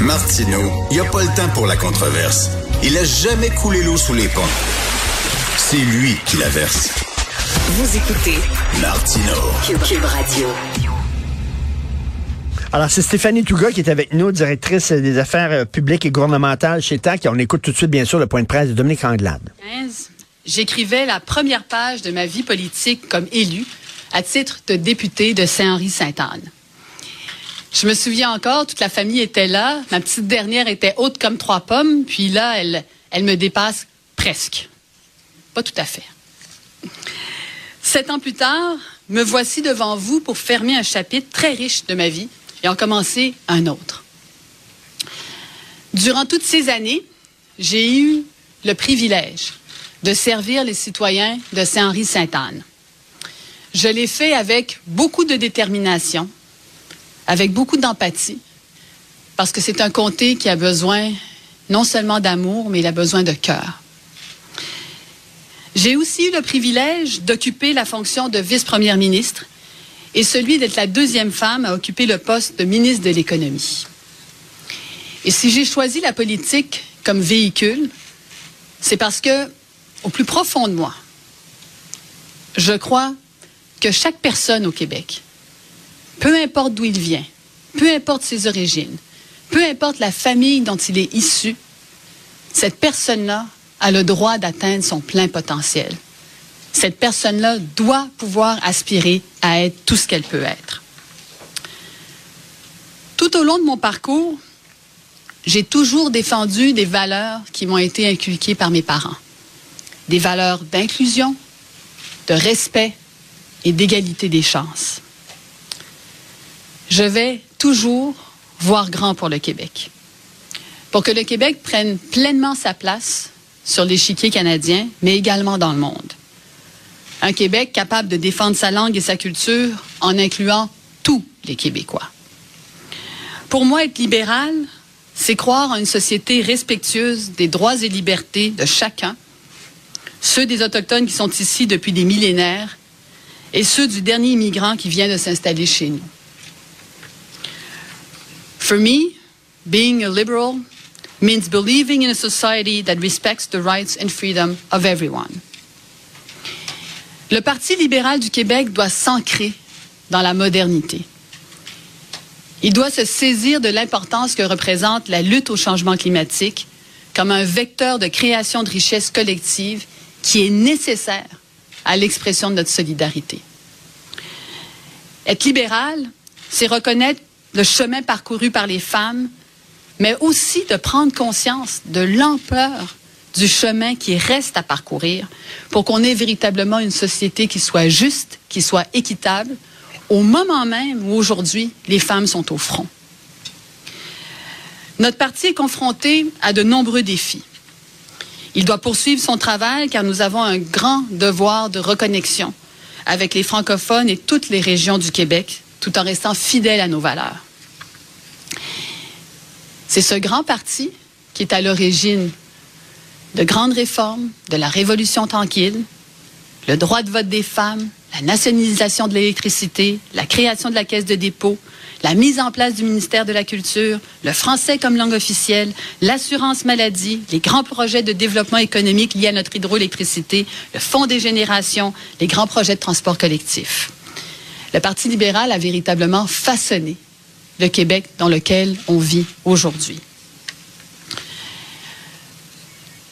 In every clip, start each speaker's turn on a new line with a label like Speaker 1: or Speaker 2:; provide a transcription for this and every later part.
Speaker 1: Martineau, il n'y a pas le temps pour la controverse. Il a jamais coulé l'eau sous les ponts. C'est lui qui la verse.
Speaker 2: Vous écoutez
Speaker 1: Martineau.
Speaker 2: Cube, Radio.
Speaker 3: Alors, c'est Stéphanie Touga qui est avec nous, directrice des affaires euh, publiques et gouvernementales chez TAC. on écoute tout de suite, bien sûr, le point de presse de Dominique Anglade.
Speaker 4: J'écrivais la première page de ma vie politique comme élu à titre de député de Saint-Henri-Sainte-Anne. Je me souviens encore, toute la famille était là. Ma petite dernière était haute comme trois pommes, puis là, elle, elle me dépasse presque. Pas tout à fait. Sept ans plus tard, me voici devant vous pour fermer un chapitre très riche de ma vie et en commencer un autre. Durant toutes ces années, j'ai eu le privilège de servir les citoyens de Saint-Henri-Sainte-Anne. Je l'ai fait avec beaucoup de détermination, avec beaucoup d'empathie, parce que c'est un comté qui a besoin non seulement d'amour, mais il a besoin de cœur. J'ai aussi eu le privilège d'occuper la fonction de vice-première ministre et celui d'être la deuxième femme à occuper le poste de ministre de l'économie. Et si j'ai choisi la politique comme véhicule, c'est parce que, au plus profond de moi, je crois que chaque personne au Québec peu importe d'où il vient, peu importe ses origines, peu importe la famille dont il est issu, cette personne-là a le droit d'atteindre son plein potentiel. Cette personne-là doit pouvoir aspirer à être tout ce qu'elle peut être. Tout au long de mon parcours, j'ai toujours défendu des valeurs qui m'ont été inculquées par mes parents. Des valeurs d'inclusion, de respect et d'égalité des chances je vais toujours voir grand pour le Québec. Pour que le Québec prenne pleinement sa place sur l'échiquier canadien, mais également dans le monde. Un Québec capable de défendre sa langue et sa culture en incluant tous les Québécois. Pour moi, être libéral, c'est croire en une société respectueuse des droits et libertés de chacun, ceux des Autochtones qui sont ici depuis des millénaires et ceux du dernier immigrant qui vient de s'installer chez nous. For me, being a liberal means believing in a society that respects the rights and freedom of everyone. Le Parti libéral du Québec doit s'ancrer dans la modernité. Il doit se saisir de l'importance que représente la lutte au changement climatique comme un vecteur de création de richesses collectives qui est nécessaire à l'expression de notre solidarité. Être libéral, c'est reconnaître le chemin parcouru par les femmes, mais aussi de prendre conscience de l'ampleur du chemin qui reste à parcourir pour qu'on ait véritablement une société qui soit juste, qui soit équitable, au moment même où aujourd'hui les femmes sont au front. Notre parti est confronté à de nombreux défis. Il doit poursuivre son travail car nous avons un grand devoir de reconnexion avec les francophones et toutes les régions du Québec, tout en restant fidèles à nos valeurs. C'est ce grand parti qui est à l'origine de grandes réformes, de la révolution tranquille, le droit de vote des femmes, la nationalisation de l'électricité, la création de la caisse de dépôt, la mise en place du ministère de la Culture, le français comme langue officielle, l'assurance maladie, les grands projets de développement économique liés à notre hydroélectricité, le fonds des générations, les grands projets de transport collectif. Le Parti libéral a véritablement façonné le Québec dans lequel on vit aujourd'hui.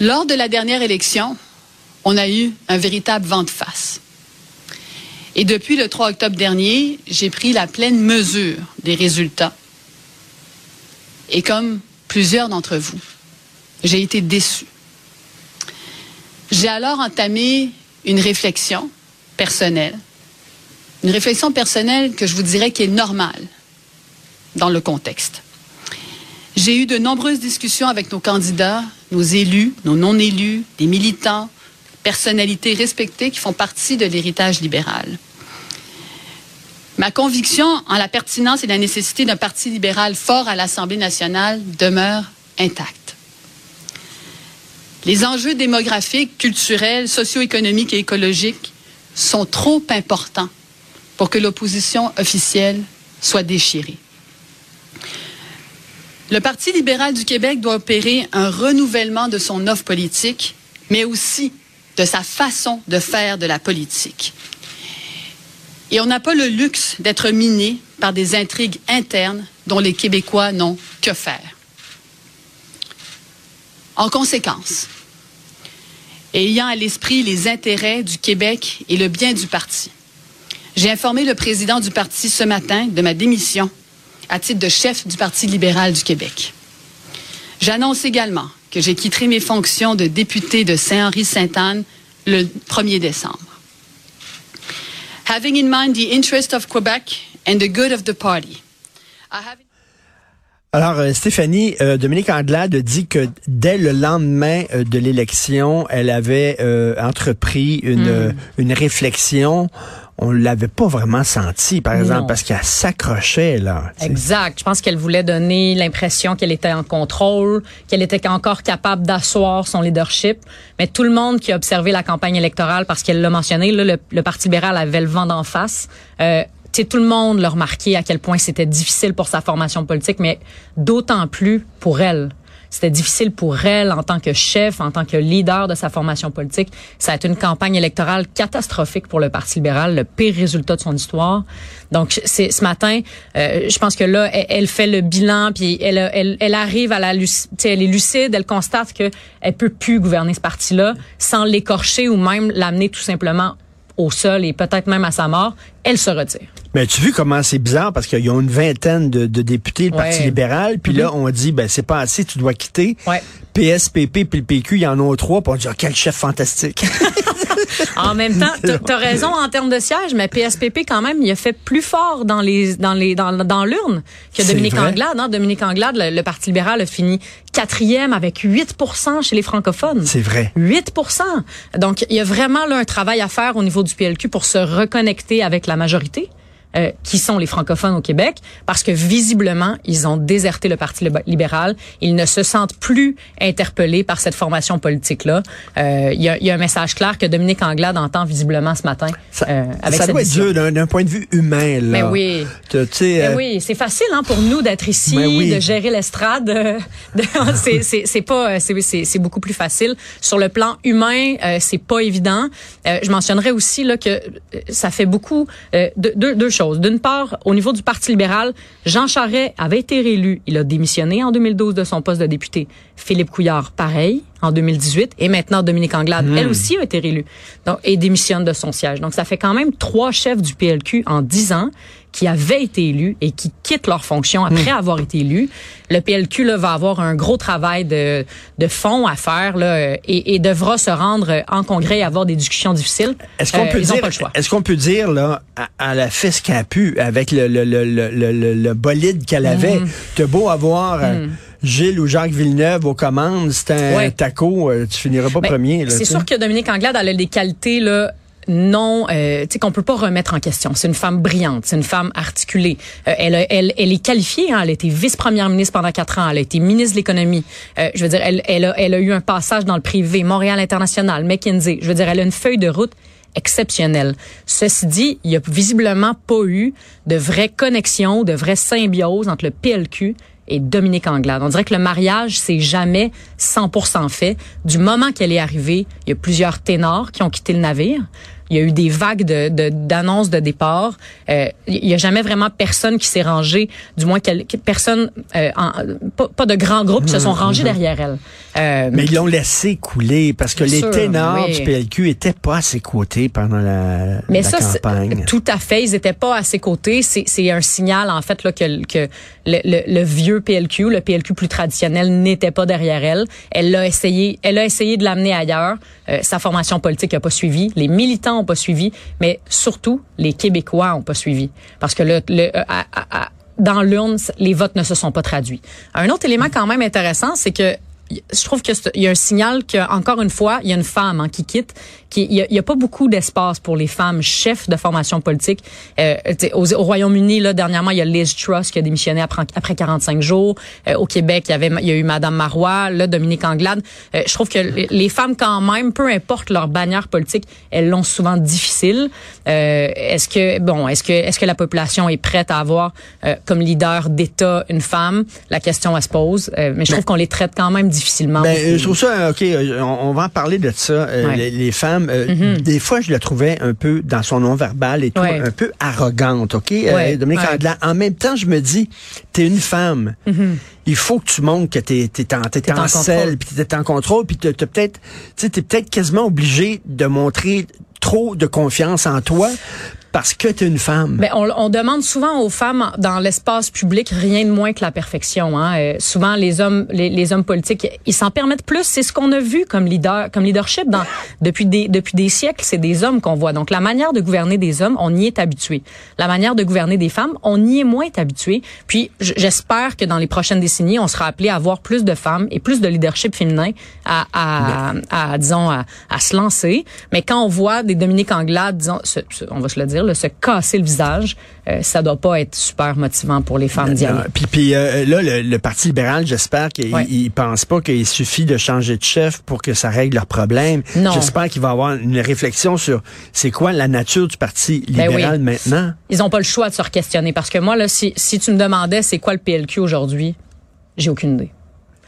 Speaker 4: Lors de la dernière élection, on a eu un véritable vent de face. Et depuis le 3 octobre dernier, j'ai pris la pleine mesure des résultats. Et comme plusieurs d'entre vous, j'ai été déçu. J'ai alors entamé une réflexion personnelle, une réflexion personnelle que je vous dirais qui est normale dans le contexte. J'ai eu de nombreuses discussions avec nos candidats, nos élus, nos non-élus, des militants, personnalités respectées qui font partie de l'héritage libéral. Ma conviction en la pertinence et la nécessité d'un parti libéral fort à l'Assemblée nationale demeure intacte. Les enjeux démographiques, culturels, socio-économiques et écologiques sont trop importants pour que l'opposition officielle soit déchirée. Le Parti libéral du Québec doit opérer un renouvellement de son offre politique, mais aussi de sa façon de faire de la politique. Et on n'a pas le luxe d'être miné par des intrigues internes dont les Québécois n'ont que faire. En conséquence, ayant à l'esprit les intérêts du Québec et le bien du parti, j'ai informé le président du parti ce matin de ma démission à titre de chef du Parti libéral du Québec. J'annonce également que j'ai quitté mes fonctions de député de Saint-Henri-Sainte-Anne le 1er décembre. Having in mind the interest of Quebec and the good of the party, I have...
Speaker 3: Alors, euh, Stéphanie, euh, Dominique Anglade dit que dès le lendemain euh, de l'élection, elle avait euh, entrepris une, euh, une réflexion. On l'avait pas vraiment senti, par exemple,
Speaker 5: Non.
Speaker 3: parce qu'elle s'accrochait là.
Speaker 5: Exact. Je pense qu'elle voulait donner l'impression qu'elle était en contrôle, qu'elle était encore capable d'asseoir son leadership. Mais tout le monde qui a observé la campagne électorale, parce qu'elle l'a mentionné, là, le, le Parti libéral avait le vent d'en face. Euh, tout le monde l'a remarqué à quel point c'était difficile pour sa formation politique, mais d'autant plus pour elle. C'était difficile pour elle en tant que chef, en tant que leader de sa formation politique. Ça a été une campagne électorale catastrophique pour le Parti libéral, le pire résultat de son histoire. Donc, c'est ce matin, euh, je pense que là, elle, elle fait le bilan, puis elle, elle, elle arrive à la, elle est lucide, elle constate que elle peut plus gouverner ce parti-là sans l'écorcher ou même l'amener tout simplement au sol et peut-être même à sa mort. Elle se retire.
Speaker 3: Mais tu vu comment c'est bizarre parce qu'ils ont une vingtaine de, de députés,
Speaker 5: Ouais.
Speaker 3: Parti libéral, puis là, on dit, ben c'est pas assez, tu dois quitter.
Speaker 5: Ouais.
Speaker 3: PSPP puis le PQ, il y en a trois, puis on dit, ah, quel chef fantastique.
Speaker 5: En même temps, t'as- raison en termes de siège, mais PSPP quand même, il a fait plus fort dans les dans les dans, dans l'urne que Dominique. Anglade. Hein? Dominique Anglade, le, le Parti libéral a fini quatrième avec 8% chez les francophones.
Speaker 3: c'est vrai.
Speaker 5: 8 Donc, il y a vraiment là un travail à faire au niveau du PLQ pour se reconnecter avec la majorité. Euh, qui sont les francophones au Québec, parce que visiblement, ils ont déserté le Parti lib- libéral. Ils ne se sentent plus interpellés par cette formation politique-là. Euh, Il y, a, y a un message clair que Dominique Anglade entend visiblement ce matin
Speaker 3: Ça,
Speaker 5: euh, avec
Speaker 3: ça
Speaker 5: cette
Speaker 3: doit être dur d'un point de vue humain, là.
Speaker 5: Mais oui.
Speaker 3: Tu sais, euh,
Speaker 5: oui, c'est facile hein, pour nous d'être ici,
Speaker 3: Ben oui.
Speaker 5: de gérer l'estrade. euh, c'est- pas, euh, c'est- beaucoup plus facile. Sur le plan humain, euh, c'est pas évident. Euh, je mentionnerais aussi là que euh, ça fait beaucoup euh, de, deux, deux choses. D'une part, au niveau du Parti libéral, Jean Charest avait été réélu. Il a démissionné en 2012 de son poste de député. Philippe Couillard, pareil, en 2018. Et maintenant, Dominique Anglade, elle aussi a été réélue donc, et démissionne de son siège. Donc, ça fait quand même trois chefs du PLQ en dix ans qui avaient été élus et qui quittent leur fonction après avoir été élus. Le PLQ là, va avoir un gros travail de, de fond à faire là, et, et devra se rendre en congrès et avoir des discussions difficiles.
Speaker 3: Est-ce qu'on
Speaker 5: Euh,
Speaker 3: peut dire, est-ce qu'on peut dire là, à, à la fesse qu'elle a pu, avec le, le, le, le, le, le- le bolide qu'elle avait,
Speaker 5: Mm.
Speaker 3: t'as beau avoir euh, Gilles ou Jacques Villeneuve aux commandes, c'est un
Speaker 5: Ouais.
Speaker 3: taco, euh, tu finiras pas
Speaker 5: Ben,
Speaker 3: premier.
Speaker 5: C'est sûr que Dominique Anglade elle a des qualités là non, euh, tu sais qu'on peut pas remettre en question. C'est une femme brillante, c'est une femme articulée. Euh, elle, elle, elle est qualifiée. Hein, elle a été vice-première ministre pendant quatre ans. Elle a été ministre de l'économie. Euh, je veux dire, elle, elle, a, elle a eu un passage dans le privé, Montréal International, McKinsey. Je veux dire, elle a une feuille de route exceptionnelle. Ceci dit, il y a visiblement pas eu de vraie connexion, de vraie symbiose entre le PLQ et Dominique Anglade. On dirait que le mariage, c'est jamais 100% fait. Du moment qu'elle est arrivée, il y a plusieurs ténors qui ont quitté le navire. Il y a eu des vagues de de- d'annonces de, départ. Euh, il y a jamais vraiment personne qui s'est rangé, du moins quel- personne, euh, en- pas, pas de grands groupes qui se sont rangés derrière elle. Euh,
Speaker 3: Mais ils l'ont laissé couler parce que les
Speaker 5: sûr,
Speaker 3: ténors
Speaker 5: oui.
Speaker 3: du PLQ étaient pas à ses côtés pendant la,
Speaker 5: Mais
Speaker 3: la
Speaker 5: ça,
Speaker 3: campagne.
Speaker 5: tout à fait, ils étaient pas à ses côtés. C'est c'est un signal en fait là que, que le, le- le vieux PLQ, le PLQ plus traditionnel, n'était pas derrière elle. Elle l'a essayé, elle a essayé de l'amener ailleurs. Euh, sa formation politique n'a pas suivi, les militants ont pas suivi, mais surtout les Québécois ont pas suivi parce que le, le euh, à- à- dans l'urne, les votes ne se sont pas traduits. Un autre élément quand même intéressant, c'est que je trouve qu'il y a un signal que encore une fois, il y a une femme hein, qui quitte. Qui, il y a, pas beaucoup d'espace pour les femmes chefs de formation politique. Euh, au, au Royaume-Uni, là dernièrement, il y a Liz Truss qui a démissionné après, après 45 jours. Euh, au Québec, il y avait, il y a eu Madame Marois, là Dominique Anglade. Euh, je trouve que les femmes, quand même, peu importe leur bannière politique, elles l'ont souvent difficile. Est-ce que bon, est-ce que est-ce que la population est prête à avoir comme leader d'État une femme? La question elle se pose. mais je trouve qu'on les traite quand même difficilement.
Speaker 3: Ben, je trouve ça ok. On, va en parler de ça. Les, femmes, mm-hmm. des fois, je la trouvais un peu dans son nom verbal et tout, un peu arrogante. Ok, Dominique Anglade. En même temps, je me dis, t'es une femme. Mm-hmm il faut que tu montres que tu es, en, es, en, selle, puis tu es en contrôle, puis tu peut-être, tu es peut-être quasiment obligé de montrer trop de confiance en toi parce que tu es une femme.
Speaker 5: Mais on, on, demande souvent aux femmes dans l'espace public rien de moins que la perfection. Hein. Euh, souvent, les hommes, les, les hommes politiques, ils s'en permettent plus. C'est ce qu'on a vu comme leader, comme leadership dans, depuis des depuis des siècles. C'est des hommes qu'on voit. Donc, la manière de gouverner des hommes, on y est habitué. La manière de gouverner des femmes, on y est moins habitué. Puis, j'espère que dans les prochaines décennies, on sera appelé à avoir plus de femmes et plus de leadership féminin à, à, à, disons, à, à, se lancer. Mais quand on voit des Dominique Anglade, disons, on va se le dire se casser le visage, euh, ça doit pas être super motivant pour les femmes d'y
Speaker 3: Puis, puis euh, là, le, Parti libéral, j'espère qu'il ne pense pas qu'il suffit de changer de chef pour que ça règle leurs problèmes. J'espère qu'il va avoir une réflexion sur c'est quoi la nature du Parti ben libéral maintenant.
Speaker 5: Ils n'ont pas le choix de se questionner parce que moi, là, si, si tu me demandais c'est quoi le PLQ aujourd'hui, j'ai aucune idée.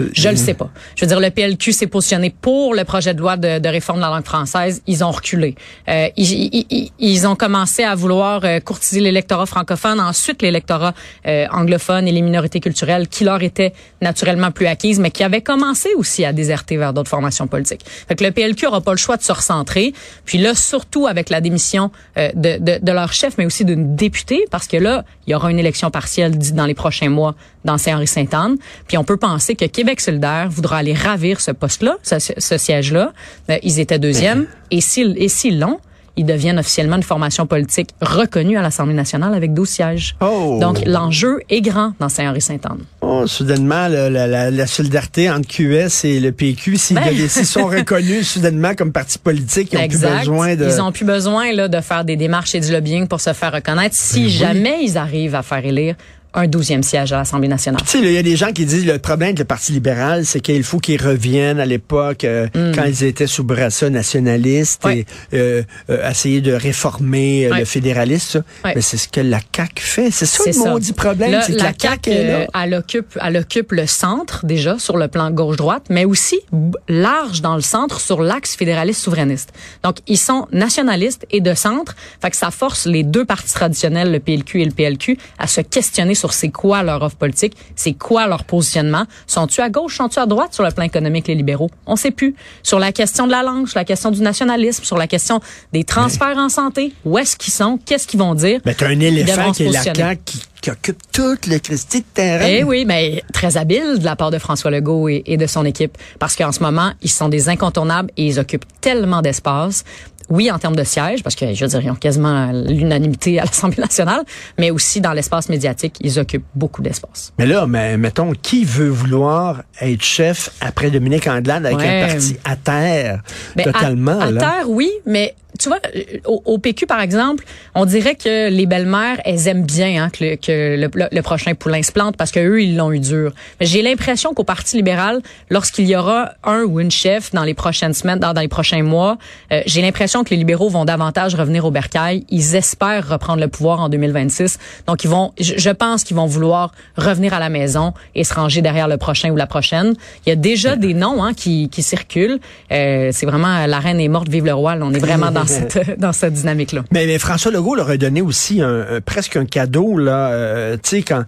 Speaker 5: Je le sais pas. Je veux dire, le PLQ s'est positionné pour le projet de loi de, de réforme de la langue française. Ils ont reculé. Euh, ils, ils, ils, ont commencé à vouloir euh, courtiser l'électorat francophone, ensuite l'électorat euh, anglophone et les minorités culturelles qui leur étaient naturellement plus acquises, mais qui avaient commencé aussi à déserter vers d'autres formations politiques. Fait que le PLQ aura pas le choix de se recentrer. Puis là, surtout avec la démission euh, de, de, de leur chef, mais aussi d'une députée, parce que là, il y aura une élection partielle dans les prochains mois dans Saint-Henri-Sainte-Anne. Puis on peut penser que Québec solidaire voudra aller ravir ce poste-là, ce, siège-là. Euh, ils étaient deuxième. Et s'ils et s'ils l'ont, ils deviennent officiellement une formation politique reconnue à l'Assemblée nationale avec 12 sièges. Oh. Donc, l'enjeu est grand dans Saint-Henri-Sainte-Anne.
Speaker 3: Oh, soudainement, la, la, la, solidarité entre QS et le PQ, s'ils ben. sont reconnus soudainement comme parti politique, ils n'ont plus besoin de...
Speaker 5: Ils ont plus besoin là, de faire des démarches et du lobbying pour se faire reconnaître si ben jamais ils arrivent à faire élire un douzième siège à l'Assemblée nationale.
Speaker 3: Tu sais, il y a des gens qui disent le problème avec le Parti libéral, c'est qu'il faut qu'ils reviennent à l'époque euh, mm. quand ils étaient sous brassa nationaliste et euh, euh, essayer de réformer le fédéralisme. Mais c'est ce que la CAQ fait. C'est ça le maudit problème, c'est que la, CAQ,
Speaker 5: Elle, occupe, elle occupe le centre déjà sur le plan gauche-droite, mais aussi large dans le centre sur l'axe fédéraliste souverainiste. Donc, ils sont nationalistes et de centre. Fait que ça force les deux partis traditionnels, le PLQ et le PLQ, à se questionner sur c'est quoi leur offre politique, c'est quoi leur positionnement. Sont-tu à gauche, sont-tu à droite sur le plan économique, les libéraux? On sait plus. Sur la question de la langue, sur la question du nationalisme, sur la question des transferts en santé, où est-ce qu'ils sont, qu'est-ce qu'ils vont dire?
Speaker 3: Mais t'as un éléphant qui est la CAQ qui occupe toute le Christie de terrain.
Speaker 5: Eh oui, mais très habile de la part de François Legault et, et de son équipe. Parce qu'en ce moment, ils sont des incontournables et ils occupent tellement d'espace oui, en termes de sièges, parce que je veux dire, ils ont quasiment l'unanimité à l'Assemblée nationale, mais aussi dans l'espace médiatique, ils occupent beaucoup d'espace.
Speaker 3: Mais là, mais, mettons, qui veut vouloir être chef après Dominique Andelade avec un parti à terre, ben, totalement?
Speaker 5: À, terre, oui, mais tu vois, euh, au, PQ, par exemple, on dirait que les belles-mères, elles aiment bien hein, que, le, le, prochain poulain se plante parce qu'eux, ils l'ont eu dur. Mais j'ai l'impression qu'au Parti libéral, lorsqu'il y aura un ou une chef dans les prochaines semaines, dans, dans les prochains mois, euh, j'ai l'impression que les libéraux vont davantage revenir au bercail. Ils espèrent reprendre le pouvoir en 2026. Donc, ils vont, je, pense qu'ils vont vouloir revenir à la maison et se ranger derrière le prochain ou la prochaine. Il y a déjà des noms hein, qui, qui circulent. Euh, c'est vraiment la reine est morte, vive le roi. on est vraiment dans dans cette dynamique-là.
Speaker 3: Mais, mais, François Legault leur a donné aussi un, presque un cadeau là. Euh, tu sais quand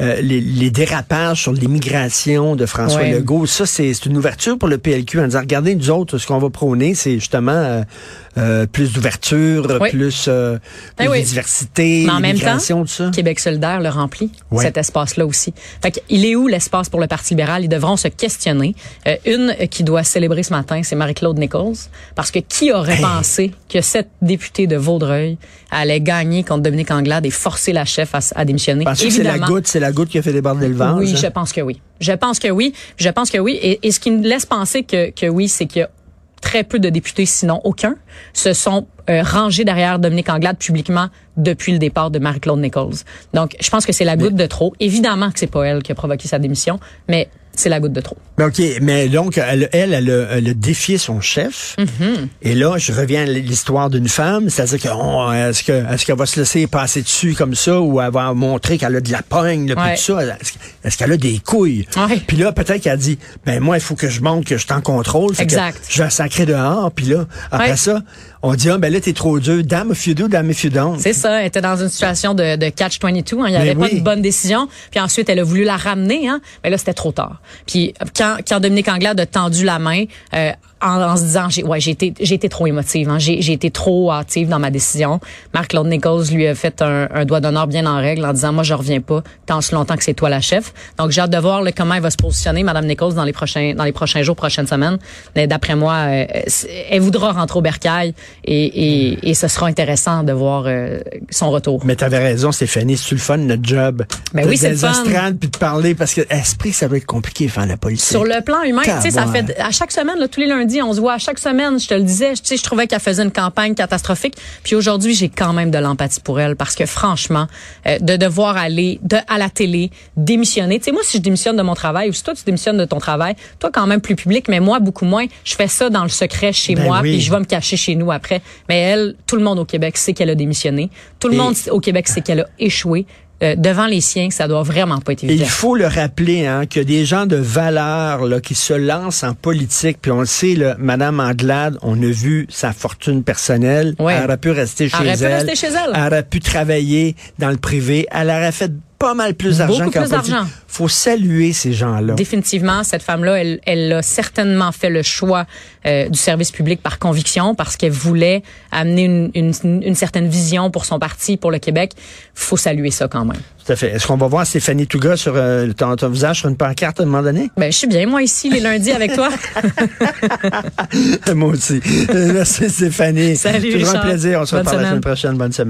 Speaker 3: euh, les, les, dérapages sur l'immigration de François Legault, ça c'est une ouverture pour le PLQ en disant regardez nous autres ce qu'on va prôner c'est justement euh, euh, plus d'ouverture, plus, euh, ben plus de diversité, Mais en même temps, tout ça.
Speaker 5: Québec solidaire le remplit, cet espace-là aussi. Fait il est où l'espace pour le Parti libéral? Ils devront se questionner. Euh, une qui doit célébrer ce matin, c'est Marie-Claude Nichols. Parce que qui aurait pensé que cette députée de Vaudreuil allait gagner contre Dominique Anglade et forcer la chef à, à démissionner?
Speaker 3: Parce que c'est la goutte, c'est la la goutte qui a fait déborder le vase.
Speaker 5: Oui,
Speaker 3: hein?
Speaker 5: je pense que oui. Je pense que oui. Je pense que oui. Et, et ce qui me laisse penser que, que oui, c'est qu'il y a très peu de députés, sinon aucun, se sont euh, rangés derrière Dominique Anglade publiquement depuis le départ de Marie-Claude Nichols. Donc, je pense que c'est la goutte de trop. Évidemment que c'est pas elle qui a provoqué sa démission, mais c'est la goutte de trop.
Speaker 3: Mais OK, mais donc, elle, elle, elle, a, elle a défié son chef.
Speaker 5: Mm-hmm.
Speaker 3: Et là, je reviens à l'histoire d'une femme. C'est-à-dire que, oh, est-ce que, est-ce qu'elle va se laisser passer dessus comme ça ou elle va montrer qu'elle a de la pogne, là,
Speaker 5: Ouais.
Speaker 3: tout ça? Est-ce, qu'elle a des couilles?
Speaker 5: Ouais.
Speaker 3: Puis là, peut-être qu'elle dit, ben, moi, il faut que je montre que je suis en contrôle. Fait que
Speaker 5: Exact.
Speaker 3: je vais sacrer dehors. Puis là, après
Speaker 5: Ouais.
Speaker 3: ça, on dit, ah, ben là, t'es trop dur. Dame if you do, dame if you don't.
Speaker 5: C'est ça, elle était dans une situation de, de catch-22. Hein. Il n'y avait
Speaker 3: Mais
Speaker 5: pas de bonne décision. Puis ensuite, elle a voulu la ramener, hein. mais là, c'était trop tard. Puis quand, quand Dominique Anglade a tendu la main euh, en, en se disant, j'ai, ouais, j'ai été, j'ai été trop émotive, hein. j'ai, j'ai été trop hâtive dans ma décision. Marc-Claude Nichols lui a fait un, un doigt d'honneur bien en règle en disant, moi, je reviens pas tant si longtemps que c'est toi la chef. Donc, j'ai hâte de voir là, comment elle va se positionner, Madame Nichols, dans les prochains, dans les prochains jours, prochaines semaines. Mais d'après moi, euh, c'est- elle voudra rentrer au bercail et, et, et ce sera intéressant de voir euh, son retour.
Speaker 3: Mais t'avais raison, Stéphanie, c'est le fun, notre job?
Speaker 5: Ben
Speaker 3: De-
Speaker 5: oui, c'est le fun.
Speaker 3: puis de parler, parce que esprit, ça doit être compliqué faire la politique.
Speaker 5: Sur le plan humain, tu sais, ça fait à chaque semaine, là, tous les lundis, on se voit à chaque semaine. Je te le disais, tu sais, je trouvais qu'elle faisait une campagne catastrophique. Puis aujourd'hui, j'ai quand même de l'empathie pour elle parce que franchement, euh, de devoir aller de, à la télé, démissionner. Tu sais, moi, si je démissionne de mon travail ou si toi tu démissionnes de ton travail, toi quand même plus public, mais moi beaucoup moins. Je fais ça dans le secret chez
Speaker 3: Ben
Speaker 5: moi,
Speaker 3: oui.
Speaker 5: puis je vais me cacher chez nous après. Mais elle, tout le monde au Québec sait qu'elle a démissionné. Tout le
Speaker 3: Et-
Speaker 5: monde au Québec sait qu'elle a échoué. Euh, devant les siens, ça doit vraiment pas être
Speaker 3: Et
Speaker 5: évident.
Speaker 3: il faut le rappeler, hein, qu'il y a des gens de valeur là, qui se lancent en politique. Puis on le sait, là, Madame Anglade, on a vu sa fortune personnelle.
Speaker 5: Ouais.
Speaker 3: Elle aurait pu rester chez
Speaker 5: Elle aurait
Speaker 3: elle.
Speaker 5: pu rester chez elle.
Speaker 3: Elle aurait pu travailler dans le privé. Elle aurait fait pas mal plus d'argent qu'en
Speaker 5: plus
Speaker 3: politique.
Speaker 5: d'argent.
Speaker 3: faut saluer ces gens-là.
Speaker 5: Définitivement, cette femme-là, elle, elle a certainement fait le choix euh, du service public par conviction parce qu'elle voulait amener une, une, une certaine vision pour son parti, pour le Québec. faut saluer ça quand même.
Speaker 3: Tout à fait. Est-ce qu'on va voir Stéphanie Touga sur euh, ton, ton visage sur une pancarte à un moment donné?
Speaker 5: Ben, je suis bien, moi, ici, les lundis avec toi.
Speaker 3: Moi aussi. Merci Stéphanie.
Speaker 5: Salut,
Speaker 3: Toujours un
Speaker 5: Richard.
Speaker 3: plaisir. On se reparle la semaine prochaine. Bonne semaine.